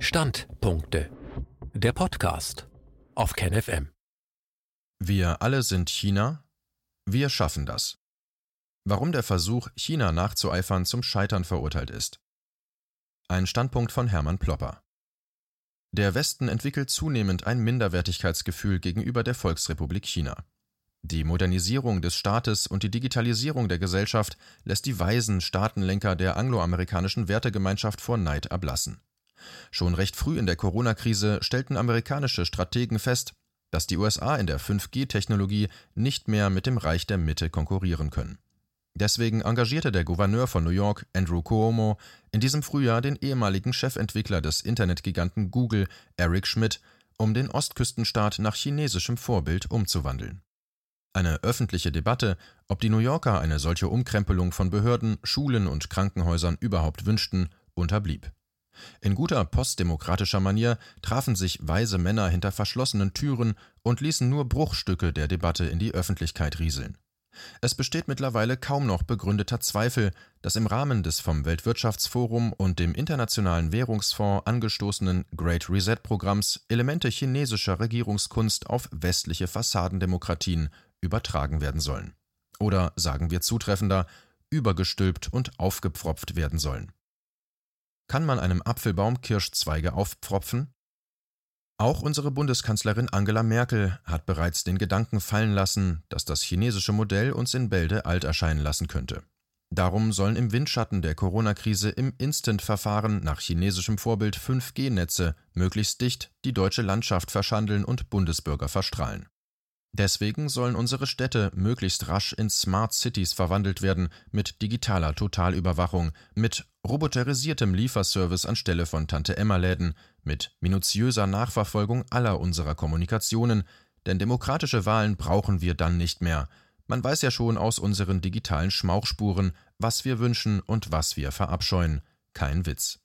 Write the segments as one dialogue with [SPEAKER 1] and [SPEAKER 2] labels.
[SPEAKER 1] Standpunkte. Der Podcast auf KenFM.
[SPEAKER 2] Wir alle sind China. Wir schaffen das. Warum der Versuch, China nachzueifern, zum Scheitern verurteilt ist. Ein Standpunkt von Hermann Plopper. Der Westen entwickelt zunehmend ein Minderwertigkeitsgefühl gegenüber der Volksrepublik China. Die Modernisierung des Staates und die Digitalisierung der Gesellschaft lässt die weisen Staatenlenker der angloamerikanischen Wertegemeinschaft vor Neid ablassen. Schon recht früh in der Corona-Krise stellten amerikanische Strategen fest, dass die USA in der 5G-Technologie nicht mehr mit dem Reich der Mitte konkurrieren können. Deswegen engagierte der Gouverneur von New York, Andrew Cuomo, in diesem Frühjahr den ehemaligen Chefentwickler des Internetgiganten Google, Eric Schmidt, um den Ostküstenstaat nach chinesischem Vorbild umzuwandeln. Eine öffentliche Debatte, ob die New Yorker eine solche Umkrempelung von Behörden, Schulen und Krankenhäusern überhaupt wünschten, unterblieb. In guter postdemokratischer Manier trafen sich weise Männer hinter verschlossenen Türen und ließen nur Bruchstücke der Debatte in die Öffentlichkeit rieseln. Es besteht mittlerweile kaum noch begründeter Zweifel, dass im Rahmen des vom Weltwirtschaftsforum und dem Internationalen Währungsfonds angestoßenen Great Reset Programms Elemente chinesischer Regierungskunst auf westliche Fassadendemokratien übertragen werden sollen. Oder sagen wir zutreffender, übergestülpt und aufgepfropft werden sollen. Kann man einem Apfelbaum Kirschzweige aufpfropfen? Auch unsere Bundeskanzlerin Angela Merkel hat bereits den Gedanken fallen lassen, dass das chinesische Modell uns in Bälde alt erscheinen lassen könnte. Darum sollen im Windschatten der Corona-Krise im Instant-Verfahren nach chinesischem Vorbild 5G-Netze möglichst dicht die deutsche Landschaft verschandeln und Bundesbürger verstrahlen. Deswegen sollen unsere Städte möglichst rasch in Smart Cities verwandelt werden, mit digitaler Totalüberwachung, mit roboterisiertem Lieferservice anstelle von Tante-Emma-Läden, mit minutiöser Nachverfolgung aller unserer Kommunikationen, denn demokratische Wahlen brauchen wir dann nicht mehr. Man weiß ja schon aus unseren digitalen Schmauchspuren, was wir wünschen und was wir verabscheuen. Kein Witz.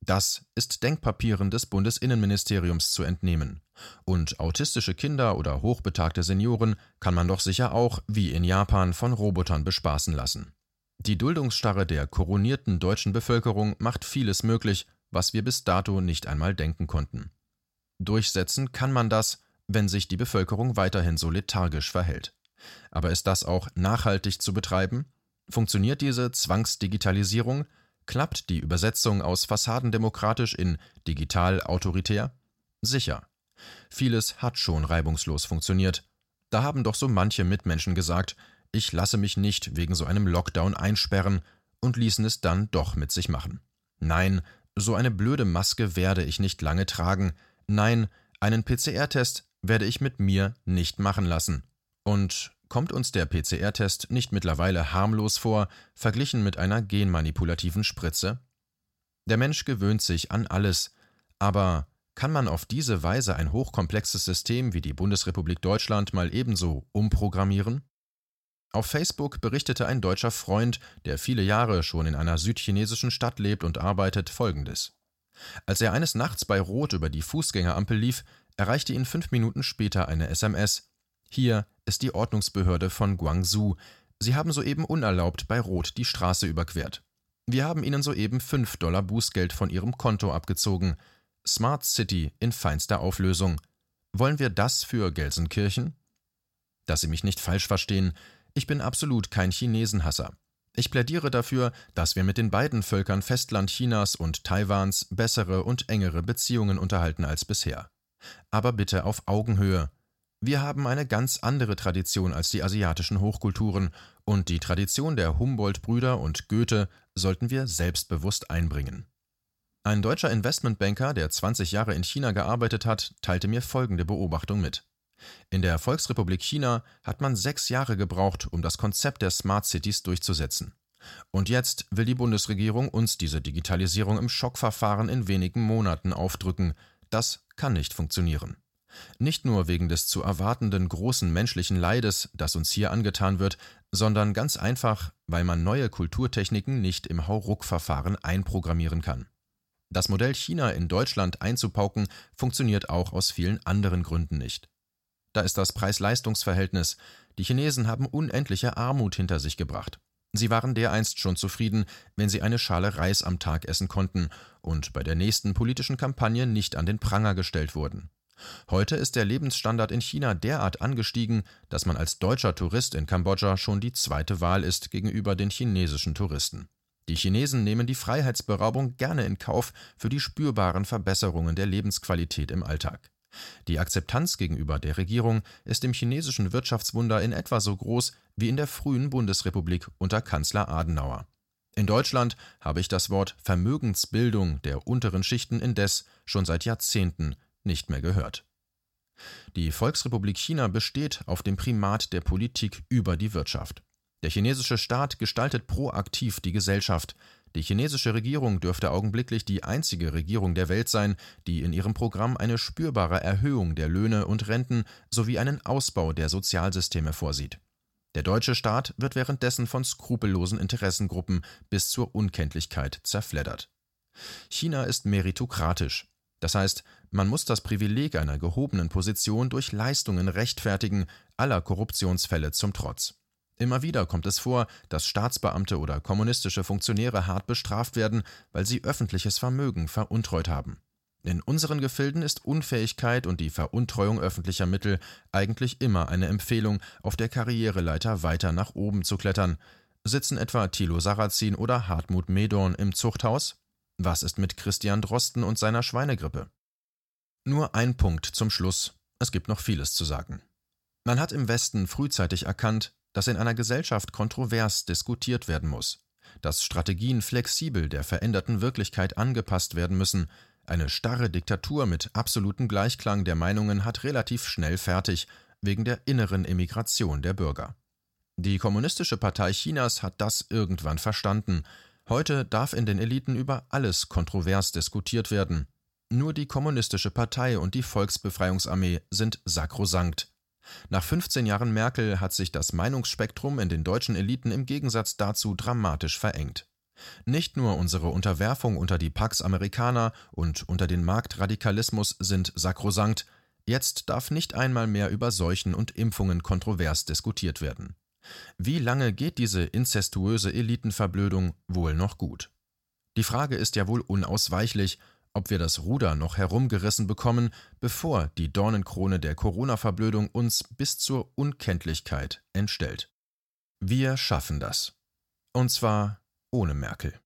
[SPEAKER 2] Das ist Denkpapieren des Bundesinnenministeriums zu entnehmen. Und autistische Kinder oder hochbetagte Senioren kann man doch sicher auch, wie in Japan, von Robotern bespaßen lassen. Die Duldungsstarre der koronierten deutschen Bevölkerung macht vieles möglich, was wir bis dato nicht einmal denken konnten. Durchsetzen kann man das, wenn sich die Bevölkerung weiterhin so lethargisch verhält. Aber ist das auch nachhaltig zu betreiben? Funktioniert diese Zwangsdigitalisierung? Klappt die Übersetzung aus fassadendemokratisch in digital autoritär? Sicher. Vieles hat schon reibungslos funktioniert. Da haben doch so manche Mitmenschen gesagt, ich lasse mich nicht wegen so einem Lockdown einsperren und ließen es dann doch mit sich machen. Nein, so eine blöde Maske werde ich nicht lange tragen. Nein, einen PCR-Test werde ich mit mir nicht machen lassen. Und kommt uns der PCR-Test nicht mittlerweile harmlos vor, verglichen mit einer genmanipulativen Spritze? Der Mensch gewöhnt sich an alles, aber kann man auf diese Weise ein hochkomplexes System wie die Bundesrepublik Deutschland mal ebenso umprogrammieren? Auf Facebook berichtete ein deutscher Freund, der viele Jahre schon in einer südchinesischen Stadt lebt und arbeitet, folgendes. Als er eines Nachts bei Rot über die Fußgängerampel lief, erreichte ihn fünf Minuten später eine SMS. Hier ist die Ordnungsbehörde von Guangzhou. Sie haben soeben unerlaubt bei Rot die Straße überquert. Wir haben Ihnen soeben fünf Dollar Bußgeld von Ihrem Konto abgezogen. Smart City in feinster Auflösung. Wollen wir das für Gelsenkirchen? Dass Sie mich nicht falsch verstehen, ich bin absolut kein Chinesenhasser. Ich plädiere dafür, dass wir mit den beiden Völkern Festland Chinas und Taiwans bessere und engere Beziehungen unterhalten als bisher. Aber bitte auf Augenhöhe. Wir haben eine ganz andere Tradition als die asiatischen Hochkulturen, und die Tradition der Humboldt-Brüder und Goethe sollten wir selbstbewusst einbringen. Ein deutscher Investmentbanker, der 20 Jahre in China gearbeitet hat, teilte mir folgende Beobachtung mit. In der Volksrepublik China hat man sechs Jahre gebraucht, um das Konzept der Smart Cities durchzusetzen. Und jetzt will die Bundesregierung uns diese Digitalisierung im Schockverfahren in wenigen Monaten aufdrücken. Das kann nicht funktionieren. Nicht nur wegen des zu erwartenden großen menschlichen Leides, das uns hier angetan wird, sondern ganz einfach, weil man neue Kulturtechniken nicht im Hauruck-Verfahren einprogrammieren kann. Das Modell China in Deutschland einzupauken funktioniert auch aus vielen anderen Gründen nicht. Da ist das Preis-Leistungs-Verhältnis. Die Chinesen haben unendliche Armut hinter sich gebracht. Sie waren dereinst schon zufrieden, wenn sie eine Schale Reis am Tag essen konnten und bei der nächsten politischen Kampagne nicht an den Pranger gestellt wurden. Heute ist der Lebensstandard in China derart angestiegen, dass man als deutscher Tourist in Kambodscha schon die zweite Wahl ist gegenüber den chinesischen Touristen. Die Chinesen nehmen die Freiheitsberaubung gerne in Kauf für die spürbaren Verbesserungen der Lebensqualität im Alltag. Die Akzeptanz gegenüber der Regierung ist im chinesischen Wirtschaftswunder in etwa so groß wie in der frühen Bundesrepublik unter Kanzler Adenauer. In Deutschland habe ich das Wort Vermögensbildung der unteren Schichten indes schon seit Jahrzehnten nicht mehr gehört. Die Volksrepublik China besteht auf dem Primat der Politik über die Wirtschaft. Der chinesische Staat gestaltet proaktiv die Gesellschaft, die chinesische Regierung dürfte augenblicklich die einzige Regierung der Welt sein, die in ihrem Programm eine spürbare Erhöhung der Löhne und Renten sowie einen Ausbau der Sozialsysteme vorsieht. Der deutsche Staat wird währenddessen von skrupellosen Interessengruppen bis zur Unkenntlichkeit zerfleddert. China ist meritokratisch. Das heißt, man muss das Privileg einer gehobenen Position durch Leistungen rechtfertigen, aller Korruptionsfälle zum Trotz. Immer wieder kommt es vor, dass Staatsbeamte oder kommunistische Funktionäre hart bestraft werden, weil sie öffentliches Vermögen veruntreut haben. In unseren Gefilden ist Unfähigkeit und die Veruntreuung öffentlicher Mittel eigentlich immer eine Empfehlung, auf der Karriereleiter weiter nach oben zu klettern. Sitzen etwa Thilo Sarrazin oder Hartmut Medorn im Zuchthaus? Was ist mit Christian Drosten und seiner Schweinegrippe? Nur ein Punkt zum Schluss. Es gibt noch vieles zu sagen. Man hat im Westen frühzeitig erkannt, dass in einer Gesellschaft kontrovers diskutiert werden muss, dass Strategien flexibel der veränderten Wirklichkeit angepasst werden müssen, eine starre Diktatur mit absolutem Gleichklang der Meinungen hat relativ schnell fertig, wegen der inneren Emigration der Bürger. Die Kommunistische Partei Chinas hat das irgendwann verstanden. Heute darf in den Eliten über alles kontrovers diskutiert werden. Nur die Kommunistische Partei und die Volksbefreiungsarmee sind sakrosankt. Nach 15 Jahren Merkel hat sich das Meinungsspektrum in den deutschen Eliten im Gegensatz dazu dramatisch verengt. Nicht nur unsere Unterwerfung unter die Pax Amerikaner und unter den Marktradikalismus sind sakrosankt, jetzt darf nicht einmal mehr über Seuchen und Impfungen kontrovers diskutiert werden. Wie lange geht diese inzestuöse Elitenverblödung wohl noch gut? Die Frage ist ja wohl unausweichlich, ob wir das Ruder noch herumgerissen bekommen, bevor die Dornenkrone der Corona-Verblödung uns bis zur Unkenntlichkeit entstellt. Wir schaffen das. Und zwar ohne Merkel.